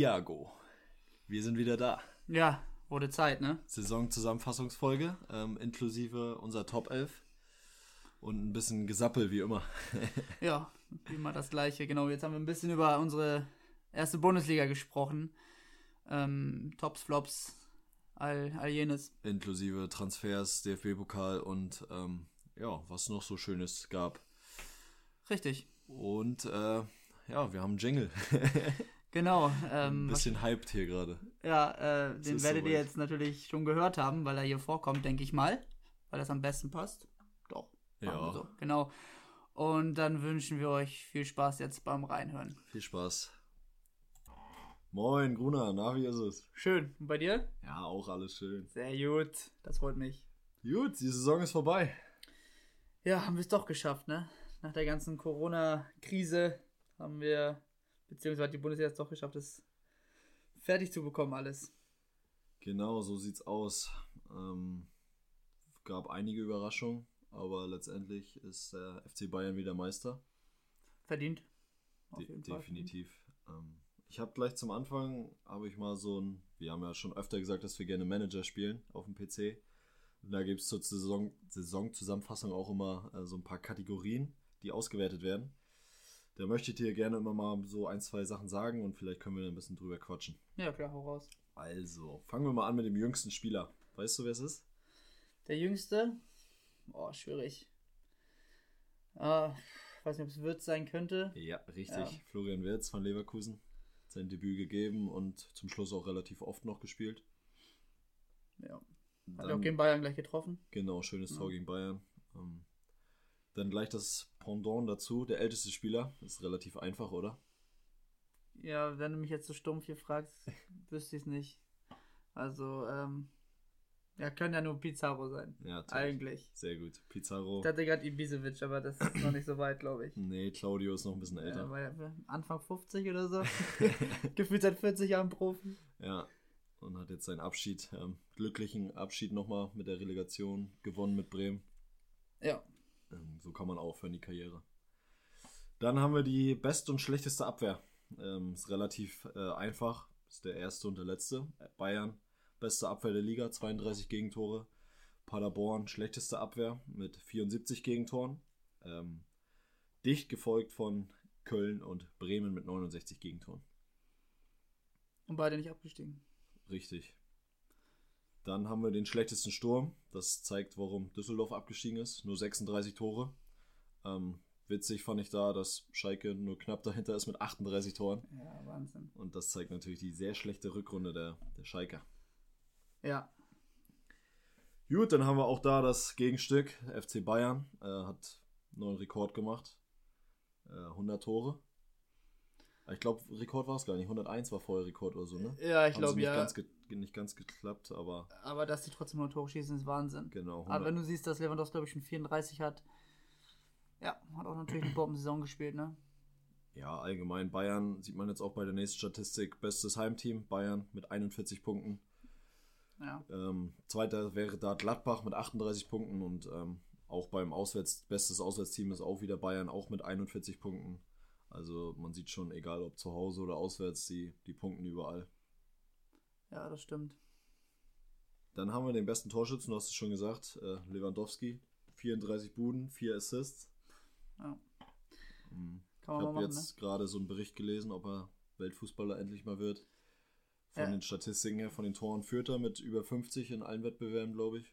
Thiago. Wir sind wieder da. Ja, wurde Zeit, ne? Saisonzusammenfassungsfolge, ähm, inklusive unserer Top 11. Und ein bisschen Gesappel, wie immer. ja, wie immer das Gleiche. Genau, jetzt haben wir ein bisschen über unsere erste Bundesliga gesprochen. Ähm, Tops, Flops, all, all jenes. Inklusive Transfers, DFB-Pokal und ähm, ja, was noch so Schönes gab. Richtig. Und äh, ja, wir haben Jingle. genau. Ähm, ein bisschen hyped hier gerade. Ja, äh, den werdet so ihr jetzt natürlich schon gehört haben, weil er hier vorkommt, denke ich mal. Weil das am besten passt. Doch. Ja. So. Genau. Und dann wünschen wir euch viel Spaß jetzt beim Reinhören. Viel Spaß. Moin, Gruner, na, wie ist es? Schön. Und bei dir? Ja, auch alles schön. Sehr gut. Das freut mich. Gut, die Saison ist vorbei. Ja, haben wir es doch geschafft, ne? Nach der ganzen Corona-Krise haben wir, beziehungsweise hat die Bundeswehr es doch geschafft, es fertig zu bekommen, alles. Genau, so sieht's aus. Ähm, gab einige Überraschungen, aber letztendlich ist der FC Bayern wieder Meister. Verdient. De definitiv. Ähm, ich habe gleich zum Anfang, habe ich mal so ein, wir haben ja schon öfter gesagt, dass wir gerne Manager spielen auf dem PC. Und da gibt es zur Saison, Saisonzusammenfassung auch immer äh, so ein paar Kategorien, die ausgewertet werden. Da möchte ich dir gerne immer mal so ein, zwei Sachen sagen und vielleicht können wir ein bisschen drüber quatschen. Ja, klar, hau raus. Also, fangen wir mal an mit dem jüngsten Spieler. Weißt du, wer es ist? Der jüngste? Oh, schwierig. Ah, weiß nicht, ob es Wirtz sein könnte. Ja, richtig. Ja. Florian Wirtz von Leverkusen. Sein Debüt gegeben und zum Schluss auch relativ oft noch gespielt. Ja. Hat er auch gegen Bayern gleich getroffen. Genau, schönes ja. Tor gegen Bayern. Ähm, dann gleich das Pendant dazu, der älteste Spieler. Das ist relativ einfach, oder? Ja, wenn du mich jetzt so stumpf hier fragst, wüsste ich es nicht. Also, ähm, ja, können ja nur Pizarro sein. Ja, toll. eigentlich. Sehr gut. Pizarro. Ich hatte gerade Ibisevic, aber das ist noch nicht so weit, glaube ich. Nee, Claudio ist noch ein bisschen älter. Ja, weil Anfang 50 oder so. Gefühlt seit 40 Jahren Profi. Ja, und hat jetzt seinen Abschied, ähm, glücklichen Abschied nochmal mit der Relegation gewonnen mit Bremen. Ja. Ähm, so kann man aufhören, die Karriere. Dann haben wir die beste und schlechteste Abwehr. Ähm, ist relativ äh, einfach. Ist der erste und der letzte. Bayern, beste Abwehr der Liga, 32 Gegentore. Paderborn, schlechteste Abwehr mit 74 Gegentoren. Ähm, dicht gefolgt von Köln und Bremen mit 69 Gegentoren. Und beide nicht abgestiegen. Richtig. Dann haben wir den schlechtesten Sturm. Das zeigt, warum Düsseldorf abgestiegen ist. Nur 36 Tore. Ähm, witzig fand ich da, dass Schalke nur knapp dahinter ist mit 38 Toren. Ja, Wahnsinn. Und das zeigt natürlich die sehr schlechte Rückrunde der, der Schalke. Ja. Gut, dann haben wir auch da das Gegenstück. FC Bayern äh, hat einen neuen Rekord gemacht. Äh, 100 Tore. Ich glaube, Rekord war es gar nicht. 101 war vorher Rekord oder so, ne? Ja, ich glaube ja. Ganz nicht ganz geklappt, aber. Aber dass die trotzdem nur Tore schießen, ist Wahnsinn. Genau. 100. Aber wenn du siehst, dass Lewandowski, glaube ich, schon 34 hat, ja, hat auch natürlich eine Bombensaison gespielt, ne? Ja, allgemein. Bayern sieht man jetzt auch bei der nächsten Statistik. Bestes Heimteam, Bayern mit 41 Punkten. Ja. Ähm, zweiter wäre da Gladbach mit 38 Punkten und ähm, auch beim Auswärts, bestes Auswärtsteam ist auch wieder Bayern, auch mit 41 Punkten. Also man sieht schon, egal ob zu Hause oder auswärts, die, die punkten überall. Ja, das stimmt. Dann haben wir den besten Torschützen, du hast es schon gesagt, äh, Lewandowski. 34 Buden, 4 Assists. Ja. Mhm. Ich habe jetzt ne? gerade so einen Bericht gelesen, ob er Weltfußballer endlich mal wird. Von ja. den Statistiken her, von den Toren führt er mit über 50 in allen Wettbewerben, glaube ich.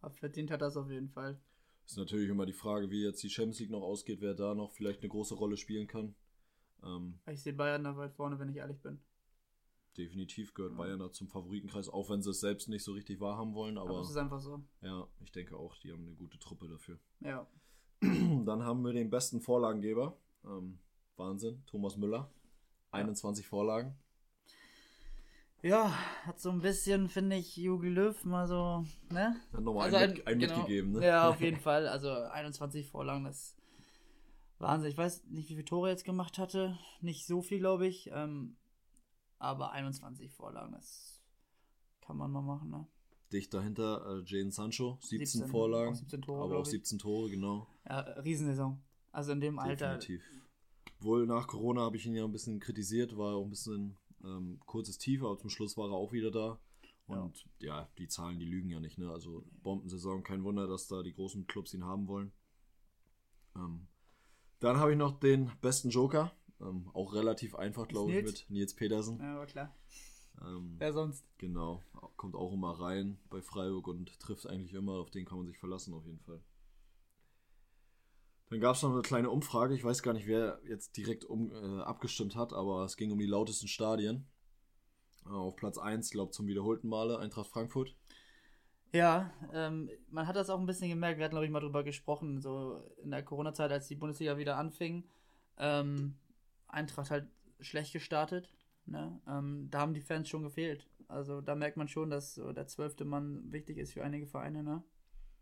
Aber verdient hat er es auf jeden Fall. Ist natürlich immer die Frage, wie jetzt die Champions League noch ausgeht, wer da noch vielleicht eine große Rolle spielen kann. Ähm, ich sehe Bayern da weit vorne, wenn ich ehrlich bin. Definitiv gehört ja. Bayern da zum Favoritenkreis, auch wenn sie es selbst nicht so richtig wahrhaben wollen. Aber es ist einfach so. Ja, ich denke auch, die haben eine gute Truppe dafür. Ja. Dann haben wir den besten Vorlagengeber. Ähm, Wahnsinn, Thomas Müller. 21 ja. Vorlagen. Ja, hat so ein bisschen, finde ich, Jogi Löw mal so, ne? Hat nochmal also einen, ein, genau, mitgegeben, ne? Ja, auf jeden Fall. Also 21 Vorlagen, das ist Wahnsinn. Ich weiß nicht, wie viele Tore er jetzt gemacht hatte. Nicht so viel, glaube ich. Ähm, aber 21 Vorlagen, das kann man mal machen, ne? Dicht dahinter äh, Jane Sancho, 17, 17 Vorlagen. Auch 17 Tore, aber auch 17 Tore, genau. Ja, Riesensaison. Also in dem Alter. Definitiv. Wohl nach Corona habe ich ihn ja ein bisschen kritisiert, war auch ein bisschen Ähm, kurzes Tief, aber zum Schluss war er auch wieder da. Und ja. ja, die Zahlen, die lügen ja nicht. Ne? Also Bombensaison, kein Wunder, dass da die großen Clubs ihn haben wollen. Ähm, dann habe ich noch den besten Joker. Ähm, auch relativ einfach, glaube ich, mit Nils Pedersen. Ja, aber klar. Ähm, Wer sonst? Genau, kommt auch immer rein bei Freiburg und trifft eigentlich immer. Auf den kann man sich verlassen, auf jeden Fall. Dann gab es noch eine kleine Umfrage. Ich weiß gar nicht, wer jetzt direkt um, äh, abgestimmt hat, aber es ging um die lautesten Stadien. Äh, auf Platz 1, glaube zum wiederholten Male, Eintracht Frankfurt. Ja, ähm, man hat das auch ein bisschen gemerkt. Wir hatten, glaube ich, mal drüber gesprochen, so in der Corona-Zeit, als die Bundesliga wieder anfing. Ähm, Eintracht halt schlecht gestartet. Ne? Ähm, da haben die Fans schon gefehlt. Also da merkt man schon, dass der zwölfte Mann wichtig ist für einige Vereine. Ne?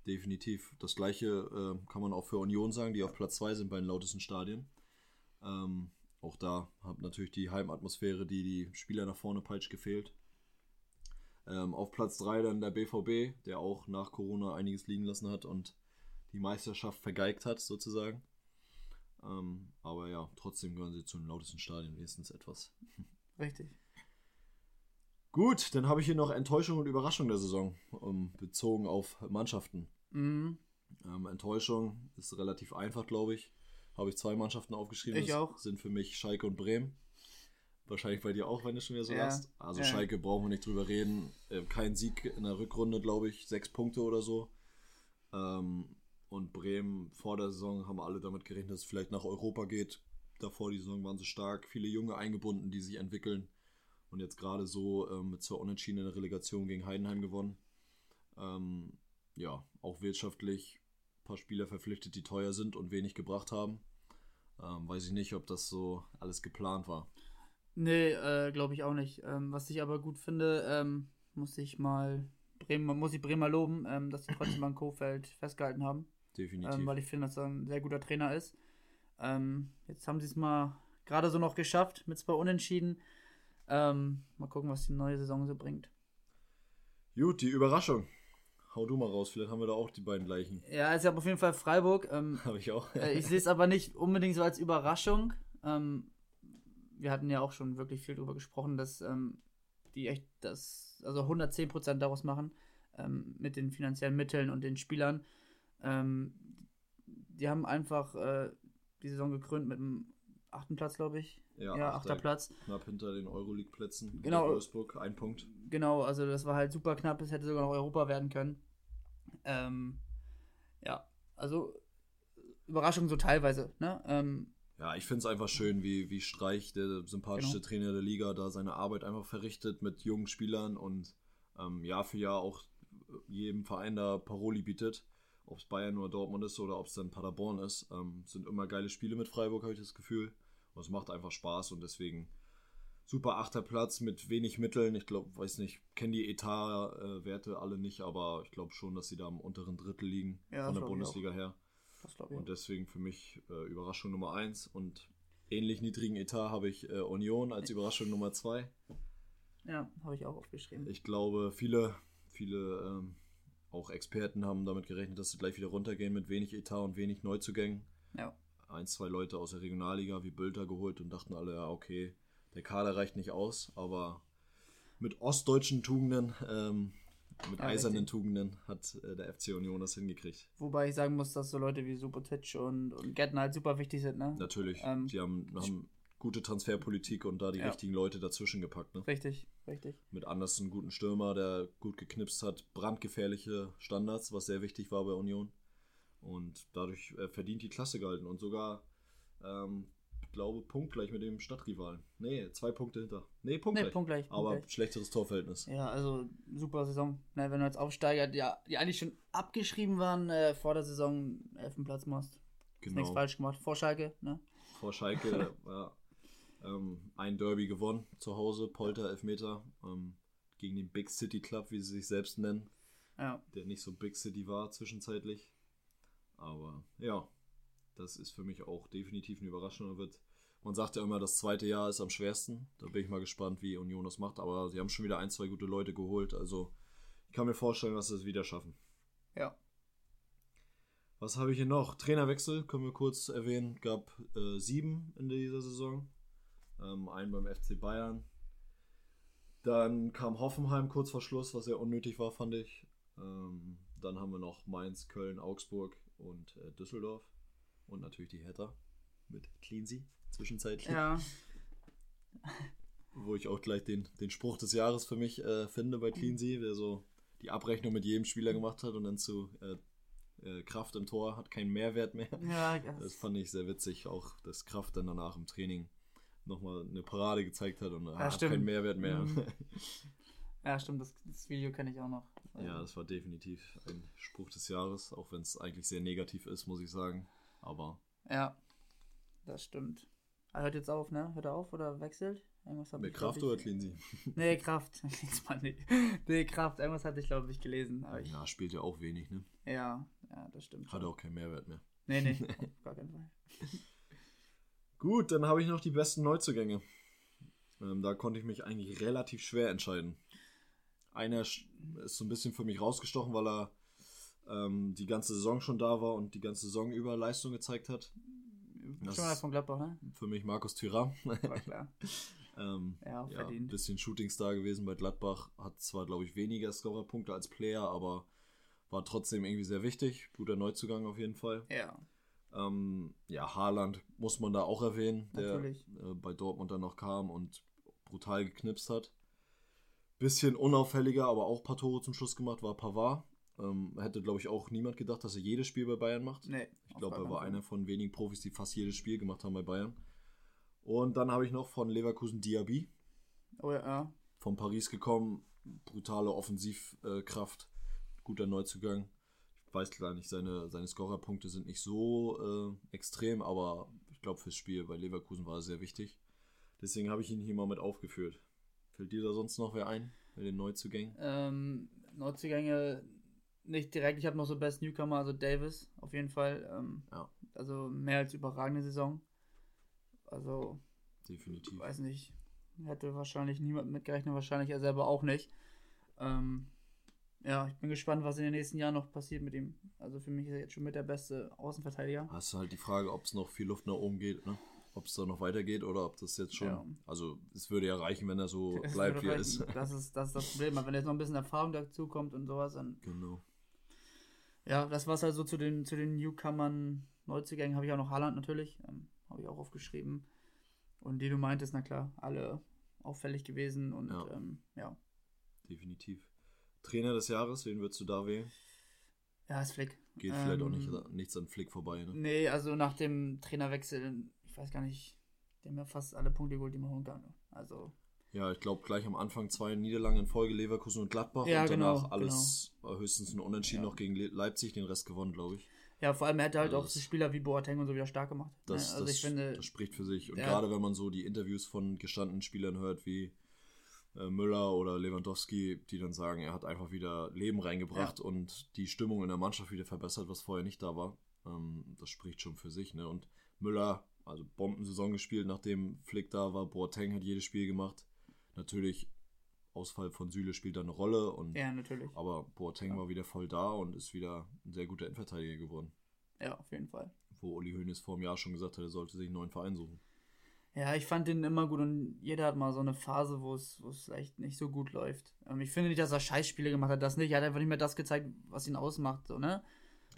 Definitiv. Das gleiche äh, kann man auch für Union sagen, die auf Platz 2 sind bei den lautesten Stadien. Ähm, auch da hat natürlich die Heimatmosphäre, die die Spieler nach vorne peitscht, gefehlt. Ähm, auf Platz 3 dann der BVB, der auch nach Corona einiges liegen lassen hat und die Meisterschaft vergeigt hat, sozusagen. Ähm, aber ja, trotzdem gehören sie zu den lautesten Stadien wenigstens etwas. Richtig. Gut, dann habe ich hier noch Enttäuschung und Überraschung der Saison, um, bezogen auf Mannschaften. Mhm. Ähm, Enttäuschung ist relativ einfach, glaube ich. Habe ich zwei Mannschaften aufgeschrieben. Ich das auch. sind für mich Schalke und Bremen. Wahrscheinlich bei dir auch, wenn du schon wieder so Ja. hast. Also Ja. Schalke brauchen wir nicht drüber reden. Äh, kein Sieg in der Rückrunde, glaube ich. Sechs Punkte oder so. Ähm, und Bremen vor der Saison haben alle damit gerechnet, dass es vielleicht nach Europa geht. Davor die Saison waren sie stark. Viele Junge eingebunden, die sich entwickeln. Und jetzt gerade so ähm, mit zur Unentschieden in der Relegation gegen Heidenheim gewonnen. Ähm, ja, auch wirtschaftlich ein paar Spieler verpflichtet, die teuer sind und wenig gebracht haben. Ähm, weiß ich nicht, ob das so alles geplant war. Nee, äh, glaube ich auch nicht. Ähm, was ich aber gut finde, ähm, muss ich mal Bremen, muss ich Bremer loben, ähm, dass die trotzdem an Kofeld festgehalten haben. Definitiv. ähm, weil ich finde, dass er ein sehr guter Trainer ist. Ähm, jetzt haben sie es mal gerade so noch geschafft mit zwei Unentschieden. Ähm, mal gucken, was die neue Saison so bringt. Gut, die Überraschung. Hau du mal raus, vielleicht haben wir da auch die beiden gleichen. Ja, ist ja auf jeden Fall Freiburg. Ähm, Habe ich auch. äh, ich sehe es aber nicht unbedingt so als Überraschung. Ähm, wir hatten ja auch schon wirklich viel darüber gesprochen, dass ähm, die echt das, also 110% daraus machen ähm, mit den finanziellen Mitteln und den Spielern. Ähm, die haben einfach äh, die Saison gekrönt mit dem achten Platz, glaube ich. Ja, achter achter Platz. Knapp hinter den Euroleague-Plätzen. Genau. Wolfsburg, ein Punkt. Genau, also das war halt super knapp, es hätte sogar noch Europa werden können. Ähm, ja, also Überraschung so teilweise, ne? Ähm, Ja, ich finde es einfach schön, wie, wie Streich, der sympathischste Genau. Trainer der Liga, da seine Arbeit einfach verrichtet mit jungen Spielern und ähm, Jahr für Jahr auch jedem Verein da Paroli bietet. Ob es Bayern oder Dortmund ist oder ob es dann Paderborn ist. Ähm, sind immer geile Spiele mit Freiburg, habe ich das Gefühl. Und es macht einfach Spaß und deswegen super achter Platz mit wenig Mitteln. Ich glaube, weiß nicht, kenne die Etat-Werte alle nicht, aber ich glaube schon, dass sie da im unteren Drittel liegen Ja, von der Bundesliga her. das glaube ich. Und deswegen für mich äh, Überraschung Nummer 1 und ähnlich niedrigen Etat habe ich äh, Union als Überraschung Nummer 2. ja, habe ich auch aufgeschrieben. Ich glaube, viele, viele ähm, auch Experten haben damit gerechnet, dass sie gleich wieder runtergehen mit wenig Etat und wenig Neuzugängen. Ja. Ein, zwei Leute aus der Regionalliga wie Bülter geholt und dachten alle, ja, okay, der Kader reicht nicht aus, aber mit ostdeutschen Tugenden, ähm, mit Ja, eisernen richtig. Tugenden hat äh, der FC Union das hingekriegt. Wobei ich sagen muss, dass so Leute wie Subotic und, und Gärtner halt super wichtig sind, ne? Natürlich, Ähm, die haben, haben gute Transferpolitik und da die Ja. richtigen Leute dazwischen gepackt. Ne? Richtig, richtig. Mit Andersen einen guten Stürmer, der gut geknipst hat, brandgefährliche Standards, was sehr wichtig war bei Union. Und dadurch verdient die Klasse gehalten und sogar, ähm, ich glaube, punktgleich mit dem Stadtrivalen. Nee, zwei Punkte hinter. Nee, punktgleich. Nee, punktgleich. Aber punktgleich. schlechteres Torverhältnis. Ja, also super Saison. Ne, wenn du als Aufsteiger, die, die eigentlich schon abgeschrieben waren, äh, vor der Saison elften Platz machst. Ist nichts Genau. falsch gemacht. Vor Schalke, ne? Vor Schalke, ja, ähm, ein Derby gewonnen zu Hause, Polter, Elfmeter, ähm, gegen den Big City Club, wie sie sich selbst nennen. Ja. der nicht so Big City war zwischenzeitlich. Aber ja, das ist für mich auch definitiv eine Überraschung. Da Wird, man sagt ja immer, das zweite Jahr ist am schwersten. Da bin ich mal gespannt, wie Union das macht. Aber sie haben schon wieder ein, zwei gute Leute geholt. Also ich kann mir vorstellen, dass sie es wieder schaffen. Ja. Was habe ich hier noch? Trainerwechsel können wir kurz erwähnen. Gab äh, sieben in dieser Saison. Ähm, einen beim FC Bayern, Dann kam Hoffenheim kurz vor Schluss, was sehr unnötig war, fand ich. Ähm, dann haben wir noch Mainz, Köln, Augsburg und äh, Düsseldorf. Und natürlich die Hertha mit Cleansy zwischenzeitlich. Ja. Wo ich auch gleich den, den Spruch des Jahres für mich äh, finde bei Cleansy, der so die Abrechnung mit jedem Spieler gemacht hat und dann zu äh, äh, Kraft im Tor hat keinen Mehrwert mehr. Ja, Das fand ich sehr witzig, auch dass Kraft dann danach im Training nochmal eine Parade gezeigt hat und er hat stimmt. keinen Mehrwert mehr. Mhm. ja stimmt, das, das Video kenne ich auch noch. ja, das war definitiv ein Spruch des Jahres, auch wenn es eigentlich sehr negativ ist, muss ich sagen. Aber Ja, das stimmt. Er hört jetzt auf, ne? Hört er auf oder wechselt? Irgendwas mit ich, Kraft ich- oder Cleansy? Nee, Kraft. Nee, Kraft. Irgendwas hatte ich, glaube ich, gelesen. Aber ich, Ja, spielt ja auch wenig, ne? ja, ja, das stimmt. Hat schon. auch keinen Mehrwert mehr. Nee, nee, auf gar keinen Fall. Gut, dann habe ich noch die besten Neuzugänge. Ähm, da konnte ich mich eigentlich relativ schwer entscheiden. Einer ist so ein bisschen für mich rausgestochen, weil er ähm, die ganze Saison schon da war und die ganze Saison über Leistung gezeigt hat. Das Schon von Gladbach, ne? für mich Markus Thuram. War klar. ähm, Ja, ja, ein verdient. bisschen Shootingstar gewesen bei Gladbach. Hat zwar, glaube ich, weniger Scorerpunkte als Player, aber war trotzdem irgendwie sehr wichtig. Guter Neuzugang auf jeden Fall. Ja, Ähm, ja, Haaland muss man da auch erwähnen, der Natürlich. äh, bei Dortmund dann noch kam und brutal geknipst hat. Bisschen unauffälliger, aber auch ein paar Tore zum Schluss gemacht war Pavard. Ähm, hätte, glaube ich, auch niemand gedacht, dass er jedes Spiel bei Bayern macht. nee. Ich glaube, er war einer von wenigen Profis, die fast jedes Spiel gemacht haben bei Bayern. Und dann habe ich noch von Leverkusen Diaby, Oh ja, ja. von Paris gekommen. Brutale Offensivkraft, guter Neuzugang. Weiß gar nicht, seine, seine Scorerpunkte sind nicht so äh, extrem, aber ich glaube, fürs Spiel bei Leverkusen war er sehr wichtig. Deswegen habe ich ihn hier mal mit aufgeführt. Fällt dir da sonst noch wer ein bei den Neuzugängen? Ähm, Neuzugänge nicht direkt. Ich habe noch so Best Newcomer, also Davis, auf jeden Fall. Ähm, Ja. Also mehr als überragende Saison. Also, Definitiv. weiß nicht. Hätte wahrscheinlich niemand mitgerechnet, wahrscheinlich er selber auch nicht. Ähm, ja, ich bin gespannt, was in den nächsten Jahren noch passiert mit ihm. Also für mich ist er jetzt schon mit der beste Außenverteidiger. Hast du halt die Frage, ob es noch viel Luft nach oben geht, ne? Ob es da noch weitergeht oder ob das jetzt schon. Ja. Also, es würde ja reichen, wenn er so Das bleibt, wie er ist. Das ist, das ist das Problem. Wenn jetzt noch ein bisschen Erfahrung dazu kommt und sowas, dann. genau. Ja, das war's also zu den, zu den Newcomern, Neuzugängen. Habe ich auch noch Haaland natürlich. Ähm, Habe ich auch aufgeschrieben. Und die du meintest, na klar, alle auffällig gewesen und ja. Ähm, ja. Definitiv. Trainer des Jahres, wen würdest du da wählen? Ja, ist Flick. Geht vielleicht auch Ähm, nicht, nichts an Flick vorbei, ne? Nee, also nach dem Trainerwechsel, ich weiß gar nicht, die haben ja fast alle Punkte geholt, die man holen kann. Also, Ja, ich glaube gleich am Anfang zwei Niederlagen in Folge, Leverkusen und Gladbach Ja, und danach genau, alles war höchstens ein Unentschieden Ja. noch gegen Le Leipzig, den Rest gewonnen, glaube ich. ja, vor allem er hat halt Also auch das- so Spieler wie Boateng und so wieder stark gemacht. Das, Ne? also das, finde, das spricht für sich. Und Ja. gerade wenn man so die Interviews von gestandenen Spielern hört, wie Müller oder Lewandowski, die dann sagen, er hat einfach wieder Leben reingebracht und die Stimmung in der Mannschaft wieder verbessert, was vorher nicht da war. Ähm, das spricht schon für sich. Ne? Und Müller, also Bombensaison gespielt, nachdem Flick da war. Boateng hat jedes Spiel gemacht. Natürlich, Ausfall von Süle spielt da eine Rolle. Und, ja, natürlich. Aber Boateng Ja. war wieder voll da und ist wieder ein sehr guter Endverteidiger geworden. Ja, auf jeden Fall. Wo Uli Hoeneß vor einem Jahr schon gesagt hat, er sollte sich einen neuen Verein suchen. Ja, ich fand den immer gut und jeder hat mal so eine Phase, wo es, wo es vielleicht nicht so gut läuft. Ähm, ich finde nicht, dass er Scheißspiele gemacht hat, das nicht. Er hat einfach nicht mehr das gezeigt, was ihn ausmacht, so, ne?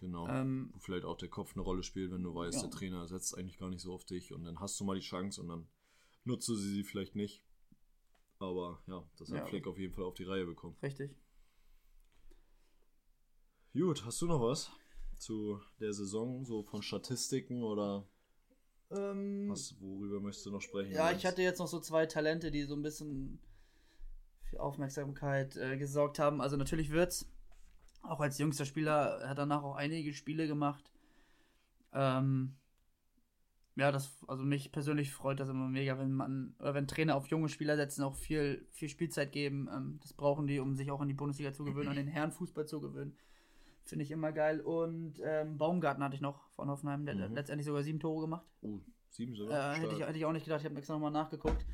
Genau. Ähm, Wo vielleicht auch der Kopf eine Rolle spielt, wenn du weißt, Ja. der Trainer setzt eigentlich gar nicht so auf dich und dann hast du mal die Chance und dann nutzt du sie vielleicht nicht. Aber ja, das hat Ja. Flick auf jeden Fall auf die Reihe bekommen. richtig. Gut, hast du noch was zu der Saison, so von Statistiken oder Ähm, was, worüber möchtest du noch sprechen? ja, ich hatte jetzt noch so zwei Talente, die so ein bisschen für Aufmerksamkeit äh, gesorgt haben. Also natürlich Wirtz, auch als jüngster Spieler, hat danach auch einige Spiele gemacht. Ähm, ja, das, also mich persönlich freut das immer mega, wenn man, oder wenn Trainer auf junge Spieler setzen, auch viel, viel Spielzeit geben. Ähm, das brauchen die, um sich auch an die Bundesliga zu gewöhnen, an den Herrenfußball zu gewöhnen. Finde ich immer geil. Und ähm, Baumgarten hatte ich noch von Hoffenheim, der hat Mhm. letztendlich sogar sieben Tore gemacht. Oh, sieben sogar. Äh, hätte, ich, hätte ich auch nicht gedacht, ich habe extra nochmal nachgeguckt.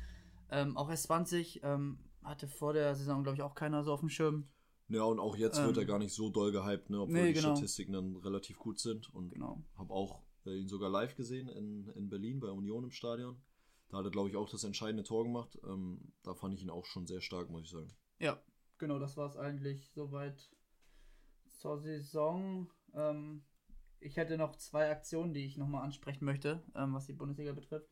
Ähm, auch S20 ähm, hatte vor der Saison, glaube ich, auch keiner so auf dem Schirm. Ja, und auch jetzt wird Ähm, er gar nicht so doll gehypt, ne, obwohl nee, die genau. Statistiken dann relativ gut sind. Und Genau. habe auch äh, ihn sogar live gesehen in, in Berlin bei Union im Stadion. Da hat er, glaube ich, auch das entscheidende Tor gemacht. Ähm, da fand ich ihn auch schon sehr stark, muss ich sagen. Ja, genau, das war es eigentlich soweit zur Saison. Ähm, ich hätte noch zwei Aktionen, die ich nochmal ansprechen möchte, ähm, was die Bundesliga betrifft.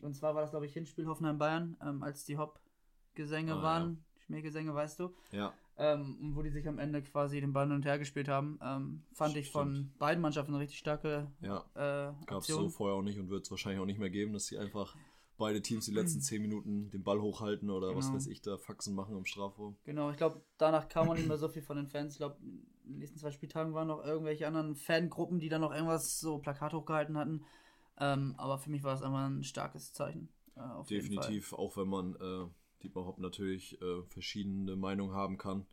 Und zwar war das, glaube ich, Hinspiel Hoffenheim-Bayern, ähm, als die Hop-Gesänge Ah, waren. Schmähgesänge, weißt du. Ja, Ähm, und wo die sich am Ende quasi den Ball hin und her gespielt haben. Ähm, fand ich von Stimmt. beiden Mannschaften eine richtig starke ja. äh, Gab es so vorher auch nicht und wird es wahrscheinlich auch nicht mehr geben, dass sie einfach beide Teams die letzten 10 Minuten den Ball hochhalten oder was Genau. weiß ich da Faxen machen im Strafraum. Genau, ich glaube, danach kam auch nicht mehr so viel von den Fans. Ich glaube, nächsten zwei Spieltagen waren noch irgendwelche anderen Fangruppen, die dann noch irgendwas so Plakat hochgehalten hatten. Ähm, aber für mich war es einfach ein starkes Zeichen. Äh. Definitiv, auch wenn man äh, Dietmar Hopp natürlich äh, verschiedene Meinungen haben kann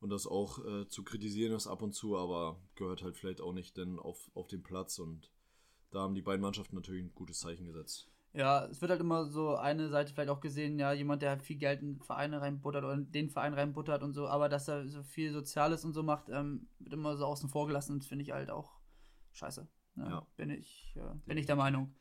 und das auch äh, zu kritisieren ist ab und zu, aber gehört halt vielleicht auch nicht denn auf, auf den Platz und da haben die beiden Mannschaften natürlich ein gutes Zeichen gesetzt. Ja, es wird halt immer so eine Seite vielleicht auch gesehen, ja, jemand, der halt viel Geld in Vereine reinbuttert oder in den Verein reinbuttert und so, aber dass er so viel Soziales und so macht, ähm, wird immer so außen vor gelassen und das finde ich halt auch scheiße. Ja, Ja. Bin ich, äh, bin ich der Meinung.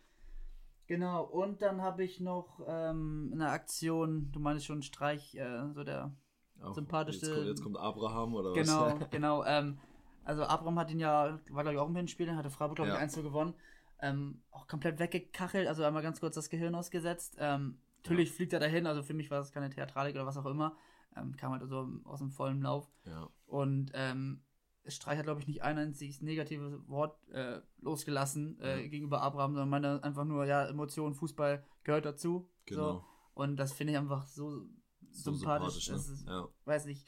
Genau, und dann habe ich noch ähm, eine Aktion, du meinst schon Streich, äh, so der Auch Sympathischste- Jetzt kommt, jetzt kommt Abraham oder Genau, was? genau. Ähm, also Abraham hat ihn ja, war glaube ich auch im Hinspiel, hatte Freiburg glaube ich Ja. 1 zu gewonnen. Ähm, auch komplett weggekachelt, also einmal ganz kurz das Gehirn ausgesetzt. Ähm, natürlich fliegt er dahin, also für mich war das keine Theatralik oder was auch immer. Ähm, kam halt also aus dem vollen Lauf. Ja, Und ähm, Streich hat, glaube ich, nicht ein einziges negatives Wort äh, losgelassen äh, Ja. gegenüber Abraham, sondern meinte einfach nur, ja, Emotionen, Fußball gehört dazu. genau. So. Und das finde ich einfach so, So sympathisch. sympathisch, ne? Ist, ja. weiß nicht.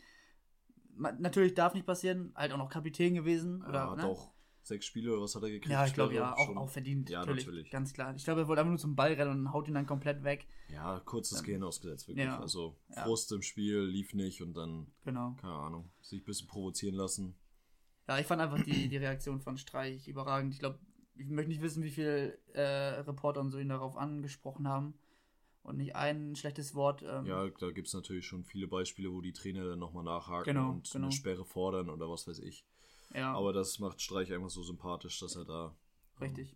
Natürlich darf nicht passieren, halt auch noch Kapitän gewesen. Oder, ja, ne? auch sechs Spiele oder was hat er gekriegt? Ja, ich glaube ja, auch, auch verdient. Ja, natürlich, natürlich. Ganz klar. Ich glaube, er wollte einfach nur zum Ball rennen und haut ihn dann komplett weg. Ja, kurzes Ähm, Gehirn ausgesetzt, wirklich. ja. Also Ja. Frust im Spiel, lief nicht und dann, Genau. keine Ahnung, sich ein bisschen provozieren lassen. Ja, ich fand einfach die, die Reaktion von Streich überragend. Ich glaube, ich möchte nicht wissen, wie viele äh, Reporter und so ihn darauf angesprochen haben. Und nicht ein schlechtes Wort. Ähm, Ja, da gibt es natürlich schon viele Beispiele, wo die Trainer dann nochmal nachhaken Genau, und genau. eine Sperre fordern oder was weiß ich. Ja Aber das macht Streich einfach so sympathisch, dass er da richtig.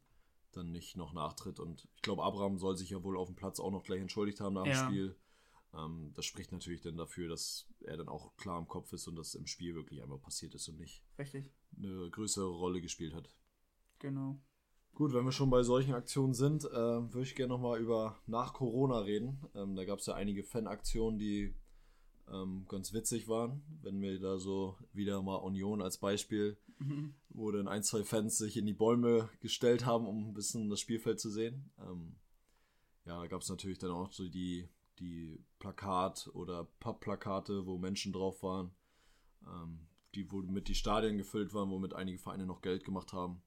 dann nicht noch nachtritt. Und ich glaube, Abraham soll sich ja wohl auf dem Platz auch noch gleich entschuldigt haben nach dem Ja. Spiel. Ähm, das spricht natürlich dann dafür, dass er dann auch klar im Kopf ist und dass im Spiel wirklich einfach passiert ist und nicht Richtig. eine größere Rolle gespielt hat. Genau. Gut, wenn wir schon bei solchen Aktionen sind, äh, würde ich gerne nochmal über nach Corona reden. Ähm, da gab es ja einige Fanaktionen, die ähm, ganz witzig waren. Wenn wir da so wieder mal Union als Beispiel, Mhm. wo dann ein, zwei Fans sich in die Bäume gestellt haben, um ein bisschen das Spielfeld zu sehen. Ähm, ja, da gab es natürlich dann auch so die, die Plakat- oder Pappplakate, wo Menschen drauf waren, ähm, die womit die Stadien gefüllt waren, womit einige Vereine noch Geld gemacht haben.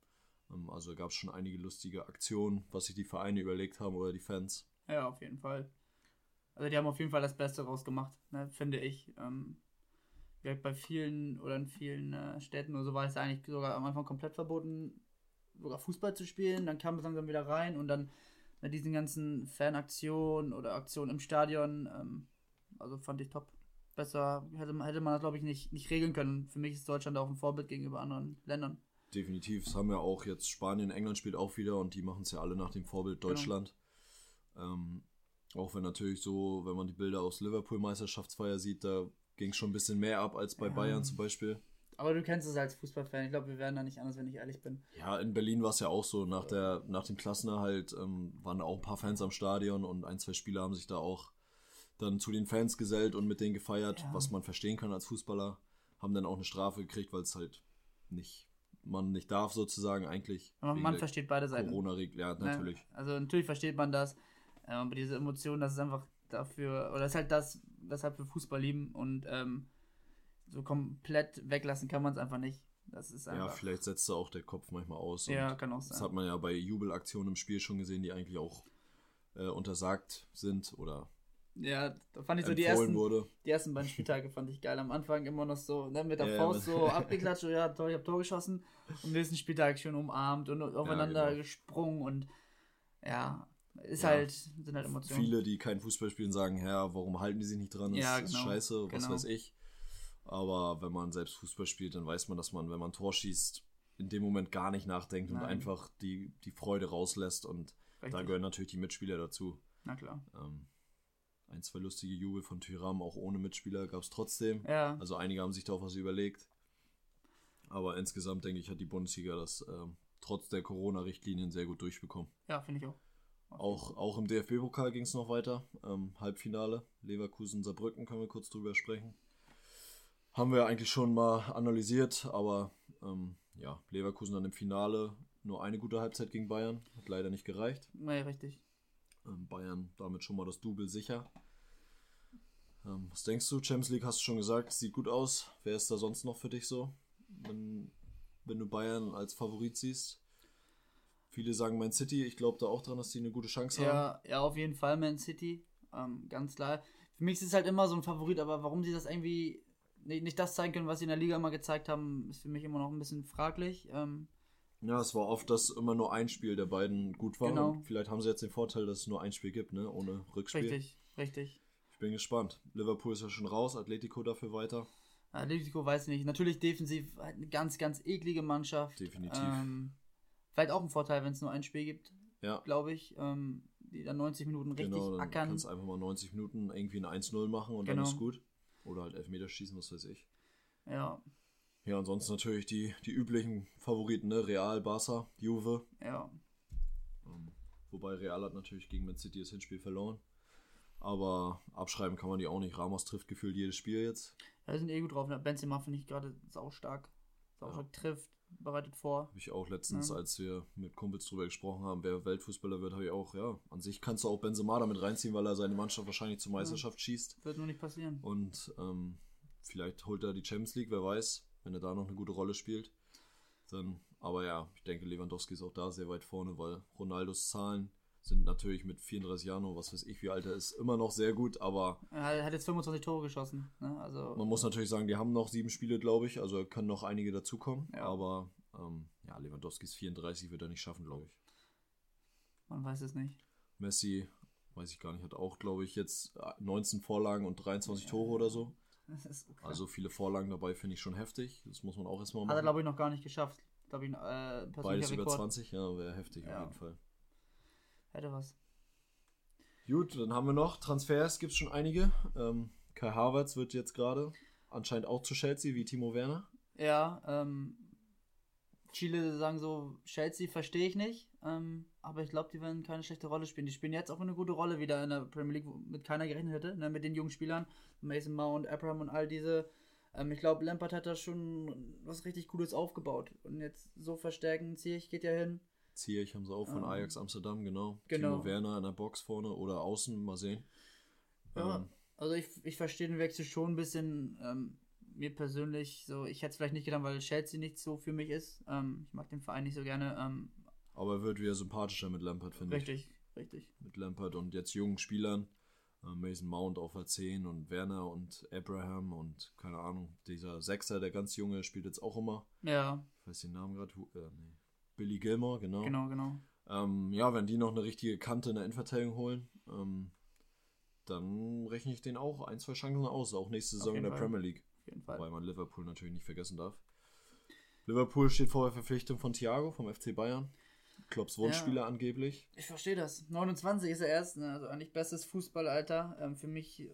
Ähm, also gab es schon einige lustige Aktionen, was sich die Vereine überlegt haben oder die Fans. Ja, auf jeden Fall. Also die haben auf jeden Fall das Beste rausgemacht, ne, finde ich. Ähm, bei vielen oder in vielen äh, Städten oder so war es eigentlich sogar am Anfang komplett verboten, sogar Fußball zu spielen. Dann kam es langsam wieder rein und dann mit diesen ganzen Fanaktionen oder Aktionen im Stadion, ähm, also fand ich top. Besser hätte, man- hätte man das, glaube ich, nicht, nicht regeln können. Für mich ist Deutschland auch ein Vorbild gegenüber anderen Ländern. Definitiv. Es haben ja auch jetzt Spanien, England spielt auch wieder und die machen es ja alle nach dem Vorbild Genau. Deutschland. Ähm, auch wenn natürlich so, wenn man die Bilder aus Liverpool-Meisterschaftsfeier sieht, da ging schon ein bisschen mehr ab als bei Ja. Bayern zum Beispiel. Aber du kennst es als Fußballfan. Ich glaube, wir wären da nicht anders, wenn ich ehrlich bin. Ja, in Berlin war es ja auch so. Nach, der, nach dem Klassenerhalt ähm, waren da auch ein paar Fans am Stadion und ein, zwei Spieler haben sich da auch dann zu den Fans gesellt und mit denen gefeiert, Ja. was man verstehen kann als Fußballer. Haben dann auch eine Strafe gekriegt, weil es halt nicht, man nicht darf sozusagen eigentlich. Man, versteht beide Seiten. Corona-Regel, ja, Ne? natürlich. Also natürlich versteht man das. Äh, Aber diese Emotion, das ist einfach dafür, oder das ist halt das, weshalb wir Fußball lieben und ähm, so komplett weglassen kann man es einfach nicht. Das ist Ja, einfach. vielleicht setzt da auch der Kopf manchmal aus. Ja, kann auch Das sein. hat man ja bei Jubelaktionen im Spiel schon gesehen, die eigentlich auch äh, untersagt sind oder Ja, da fand ich so die ersten, wurde. die ersten beiden Spieltage fand ich geil. Am Anfang immer noch so, ne, mit der Ja, Faust ja. so abgeklatscht, so, ja, toll, ich hab Tor geschossen. Und am nächsten Spieltag schon umarmt und aufeinander genau. gesprungen und ja, ist Ja. halt, sind halt Emotionen. Viele, die kein Fußball spielen, sagen, ja, warum halten die sich nicht dran? Das Ja, ist genau. scheiße, was Genau. weiß ich. Aber wenn man selbst Fußball spielt, dann weiß man, dass man, wenn man Tor schießt, in dem Moment gar nicht nachdenkt und Nein. einfach die, die Freude rauslässt. Und da Richtig. gehören natürlich die Mitspieler dazu. Na klar. Ähm, ein, zwei lustige Jubel von Tyram, auch ohne Mitspieler, gab es trotzdem. Ja. Also einige haben sich da auch was überlegt. Aber insgesamt denke ich, hat die Bundesliga das ähm, trotz der Corona-Richtlinien sehr gut durchbekommen. Ja, finde ich auch. Auch, auch im DFB-Pokal ging es noch weiter. Ähm, Halbfinale, Leverkusen-Saarbrücken, können wir kurz drüber sprechen. Haben wir eigentlich schon mal analysiert, aber ähm, ja, Leverkusen dann im Finale nur eine gute Halbzeit gegen Bayern. Hat leider nicht gereicht. Nee, richtig. Ähm, Bayern damit schon mal das Double sicher. Ähm, was denkst du? Champions League hast du schon gesagt, sieht gut aus. Wer ist da sonst noch für dich so, wenn, wenn du Bayern als Favorit siehst? Viele sagen Man City. Ich glaube da auch dran, dass die eine gute Chance haben. Ja, ja, auf jeden Fall Man City. Ähm, ganz klar. Für mich ist es halt immer so ein Favorit, aber warum sie das irgendwie nicht, nicht das zeigen können, was sie in der Liga immer gezeigt haben, ist für mich immer noch ein bisschen fraglich. Ähm, Ja, es war oft, dass immer nur ein Spiel der beiden gut war. Genau. Vielleicht haben sie jetzt den Vorteil, dass es nur ein Spiel gibt, ne? Ohne Rückspiel. richtig, richtig. Ich bin gespannt. Liverpool ist ja schon raus, Atletico dafür weiter. Atletico weiß nicht. Natürlich defensiv halt eine ganz, ganz eklige Mannschaft. Definitiv. Ähm, vielleicht auch ein Vorteil, wenn es nur ein Spiel gibt, Ja, glaube ich. Ähm, die dann 90 Minuten richtig genau. Dann ackern. kannst einfach mal 90 Minuten irgendwie ein 1-0 machen und Genau. dann ist gut. Oder halt Elfmeterschießen, was weiß ich. Ja, Ja, ansonsten natürlich die, die üblichen Favoriten, ne? Real, Barca, Juve. ja. Ähm, wobei Real hat natürlich gegen Man City das Hinspiel verloren. Aber abschreiben kann man die auch nicht. Ramos trifft gefühlt jedes Spiel jetzt. Ja, sind eh gut drauf. Benzema finde ich gerade saustark. Saustark trifft, bereitet vor. Habe ich auch letztens, Ja. als wir mit Kumpels drüber gesprochen haben, wer Weltfußballer wird, habe ich auch, ja, an sich kannst du auch Benzema damit reinziehen, weil er seine Mannschaft wahrscheinlich zur Meisterschaft schießt. Wird nur nicht passieren. Und ähm, vielleicht holt er die Champions League, wer weiß, wenn er da noch eine gute Rolle spielt. Dann, aber ja, ich denke, Lewandowski ist auch da sehr weit vorne, weil Ronaldos Zahlen sind natürlich mit 34 Jahren, oder was weiß ich, wie alt er ist, immer noch sehr gut, aber Er hat jetzt 25 Tore geschossen. Ne? Also, man muss natürlich sagen, die haben noch sieben Spiele, glaube ich, also können noch einige dazukommen. Ja. Aber ähm, ja, Lewandowski ist 34, wird er nicht schaffen, glaube ich. man weiß es nicht. Messi, weiß ich gar nicht, hat auch, glaube ich, jetzt 19 Vorlagen und 23 Tore oder so. Also viele Vorlagen dabei finde ich schon heftig. Das muss man auch erstmal Hat er, machen. glaube ich, noch gar nicht geschafft. Ich, äh, Beides über Rekord. 20, ja, wäre heftig Ja. auf jeden Fall. Hätte was. Gut, dann haben wir noch Transfers, gibt es schon einige. Ähm, Kai Havertz wird jetzt gerade anscheinend auch zu Chelsea wie Timo Werner. Ja, ähm, Chile sagen so, Chelsea verstehe ich nicht, ähm, aber ich glaube, die werden keine schlechte Rolle spielen. Die spielen jetzt auch eine gute Rolle wieder in der Premier League, womit keiner gerechnet hätte, ne, mit den jungen Spielern, Mason Mount, Abraham und all diese. Ähm, ich glaube, Lampard hat da schon was richtig Gutes aufgebaut. Und jetzt so verstärken, Ziyech geht ja hin. Ziyech haben sie auch von Ähm, Ajax Amsterdam, genau. genau. Timo Werner in der Box vorne oder außen, mal sehen. Ja, Ähm, also ich, ich verstehe den Wechsel schon ein bisschen. Ähm, mir persönlich, so, ich hätte es vielleicht nicht getan, weil Chelsea nicht so für mich ist. Ähm, ich mag den Verein nicht so gerne. Ähm, aber er wird wieder sympathischer mit Lampard, finde ich. richtig, richtig. Mit Lampard und jetzt jungen Spielern. Äh, Mason Mount auf der 10 und Werner und Abraham und keine Ahnung, dieser Sechser, der ganz junge, spielt jetzt auch immer. Ja, Ich weiß den Namen gerade. Äh, nee. Billy Gilmore, genau. genau, genau. Ähm, ja, wenn die noch eine richtige Kante in der Endverteidigung holen, ähm, dann rechne ich den auch ein, zwei Chancen aus, auch nächste Saison in der Fall. Premier League. Auf jeden Fall. Wobei man Liverpool natürlich nicht vergessen darf. Liverpool steht vor der Verpflichtung von Thiago vom FC Bayern. Klopps Wunschspieler angeblich. Ich verstehe das. 29 ist er erst, ne? also eigentlich bestes Fußballalter. Ähm, für mich äh,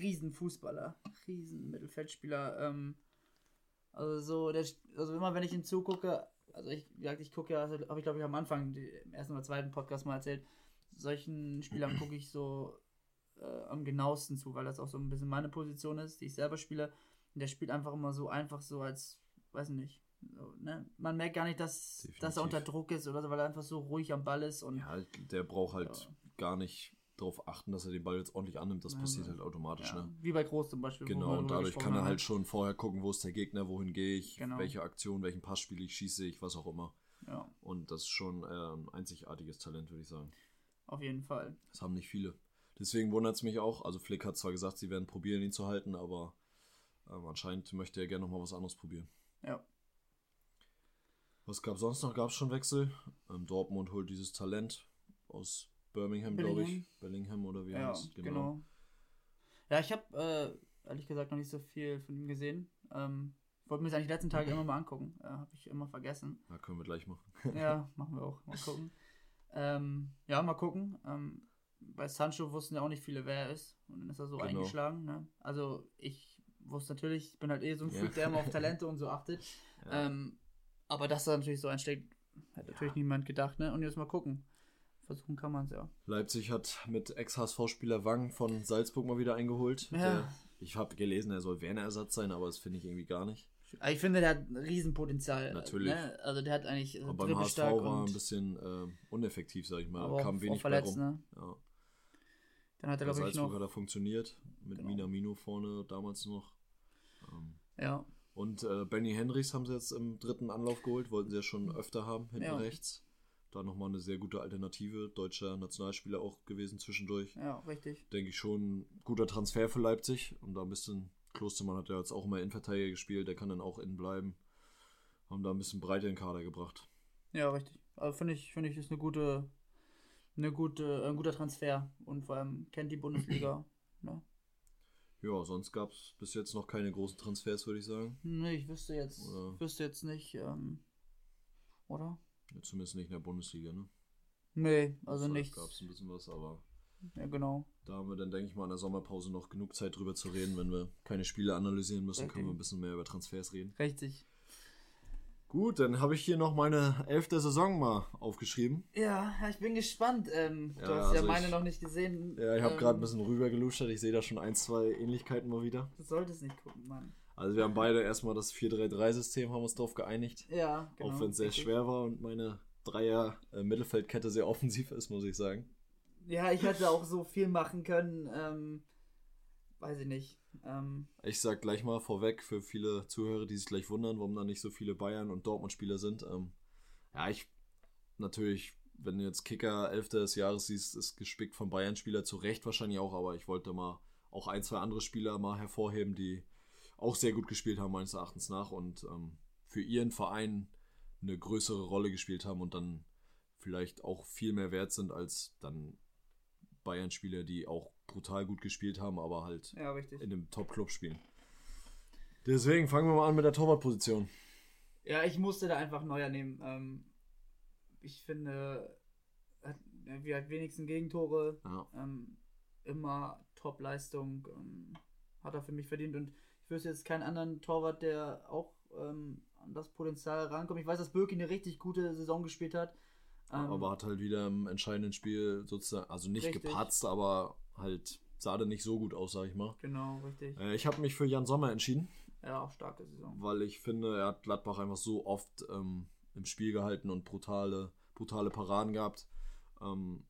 Riesenfußballer, Riesenmittelfeldspieler. Ähm, also so, der, also immer wenn ich ihm zugucke, also ich, ich gucke ja, also habe ich glaube ich am Anfang im ersten oder zweiten Podcast mal erzählt, solchen Spielern gucke ich so äh, am genauesten zu, weil das auch so ein bisschen meine Position ist, die ich selber spiele. Und der spielt einfach immer so einfach so als, weiß nicht, so, ne? man merkt gar nicht, dass, dass er unter Druck ist oder so, weil er einfach so ruhig am Ball ist und Ja, halt, der braucht halt Ja. gar nicht darauf achten, dass er den Ball jetzt ordentlich annimmt. Das Ja, passiert ja. halt automatisch, ja, ne? wie bei Groß zum Beispiel. Genau, und dadurch kann er halt schon vorher gucken, wo ist der Gegner, wohin gehe ich, Genau. welche Aktion, welchen Pass spiele ich, schieße ich, was auch immer. Ja, Und das ist schon ein einzigartiges Talent, würde ich sagen. auf jeden Fall. Das haben nicht viele. Deswegen wundert es mich auch. Also Flick hat zwar gesagt, sie werden probieren, ihn zu halten, aber ähm, anscheinend möchte er gerne noch mal was anderes probieren. Ja. Was gab sonst noch? Gab es schon Wechsel? Ähm, Dortmund holt dieses Talent aus Birmingham, glaube ich. Bellingham. Oder wie Ja, heißt genau. Ja, ich habe äh, ehrlich gesagt noch nicht so viel von ihm gesehen. Ähm, wollte mir das eigentlich die letzten Tage immer mal angucken. Äh, habe ich immer vergessen. Ja, können wir gleich machen. Ja, machen wir auch. Mal gucken. Ähm, ja, mal gucken. Ähm, bei Sancho wussten ja auch nicht viele, wer er ist. Und dann ist er so Genau. eingeschlagen. Ne? Also ich wusste natürlich, ich bin halt eh so ein Ja. Freak, der immer auf Talente und so achtet. Ja. Ähm, aber dass er natürlich so einsteckt, hätte natürlich niemand gedacht. Ne? Und jetzt mal gucken. Versuchen kann man es ja. Leipzig hat mit Ex-HSV-Spieler Wang von Salzburg mal wieder eingeholt. Ja. Der, ich habe gelesen, er soll Werner-Ersatz sein, aber das finde ich irgendwie gar nicht. Ich finde, der hat ein Riesenpotenzial. Natürlich. Ne? Also der hat eigentlich Aber beim HSV war ein bisschen äh, uneffektiv, sag ich mal. aber Kam auch, wenig auch verletzt. bei rum. Ne? Ja. Dann hat er, glaube ich, Salzburg noch. hat er funktioniert. Mit Genau. Minamino vorne damals noch. Ähm, Ja, Und äh, Benny Henrichs haben sie jetzt im dritten Anlauf geholt, wollten sie ja schon öfter haben, hinten Ja. rechts. Da nochmal eine sehr gute Alternative, deutscher Nationalspieler auch gewesen zwischendurch. ja, richtig. Denke ich schon, guter Transfer für Leipzig. Und da ein bisschen, Klostermann hat ja jetzt auch immer Innenverteidiger gespielt, der kann dann auch innen bleiben. Haben da ein bisschen Breite in den Kader gebracht. Ja, richtig. Also finde ich, finde ich, ist eine gute, eine gute, ein guter Transfer. Und vor allem kennt die Bundesliga. ne? Ja, sonst gab es bis jetzt noch keine großen Transfers, würde ich sagen. Nee, ich wüsste jetzt, Oder- wüsste jetzt nicht, ähm, oder? Ja, zumindest nicht in der Bundesliga, ne? Nee, also nichts. Gab es ein bisschen was, aber Ja, genau. Da haben wir dann, denke ich mal, in der Sommerpause noch genug Zeit drüber zu reden. Wenn wir keine Spiele analysieren müssen, Richtig. können wir ein bisschen mehr über Transfers reden. Richtig. Gut, dann habe ich hier noch meine elfte Saison mal aufgeschrieben. Ja, ich bin gespannt. Ähm, du Ja, hast ja also meine ich- noch nicht gesehen. Ja, ich habe ähm, gerade ein bisschen rüber geluschert. Ich sehe da schon ein, zwei Ähnlichkeiten mal wieder. Du solltest nicht gucken, Mann. Also wir haben beide erstmal das 4-3-3-System, haben uns drauf geeinigt. Ja, genau. auch wenn es sehr richtig. schwer war und meine Dreier-Mittelfeldkette sehr offensiv ist, muss ich sagen. Ja, ich hätte auch so viel machen können. Ähm, weiß ich nicht. Ähm, Ich sag gleich mal vorweg für viele Zuhörer, die sich gleich wundern, warum da nicht so viele Bayern- und Dortmund-Spieler sind. Ähm, ja, ich natürlich, wenn du jetzt Kicker 11. des Jahres siehst, ist gespickt von Bayern-Spieler zu Recht wahrscheinlich auch, aber ich wollte mal auch ein, zwei andere Spieler mal hervorheben, die auch sehr gut gespielt haben, meines Erachtens nach, und ähm, für ihren Verein eine größere Rolle gespielt haben und dann vielleicht auch viel mehr wert sind als dann Bayern-Spieler, die auch brutal gut gespielt haben, aber halt ja, in einem Top-Club spielen. Deswegen fangen wir mal an mit der Torwartposition. Ja, ich musste da einfach neuer nehmen. Ähm, ich finde, hat, wir hat wenigsten Gegentore, Ja. ähm, immer Top-Leistung, ähm, hat er für mich verdient und ich wüsste jetzt keinen anderen Torwart, der auch ähm, an das Potenzial rankommt. Ich weiß, dass Birki eine richtig gute Saison gespielt hat. Ähm, aber hat halt wieder im entscheidenden Spiel sozusagen, also nicht Richtig. gepatzt, aber halt sah der nicht so gut aus, sag ich mal. genau, richtig. Äh, ich habe mich für Jan Sommer entschieden, Ja, auch starke Saison. weil ich finde, er hat Gladbach einfach so oft ähm, im Spiel gehalten und brutale, brutale Paraden gehabt. Ähm,